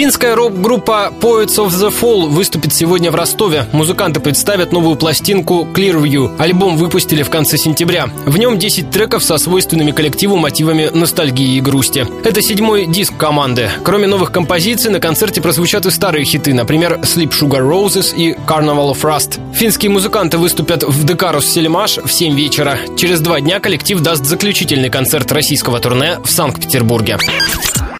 Финская рок-группа Poets of the Fall выступит сегодня в Ростове. Музыканты представят новую пластинку Clearview. Альбом выпустили в конце сентября. В нем 10 треков со свойственными коллективу мотивами ностальгии и грусти. Это седьмой диск команды. Кроме новых композиций, на концерте прозвучат и старые хиты, например, Sleep Sugar Roses и Carnival of Rust. Финские музыканты выступят в Декарус Сельмаш в 7 вечера. Через два дня коллектив даст заключительный концерт российского турне в Санкт-Петербурге.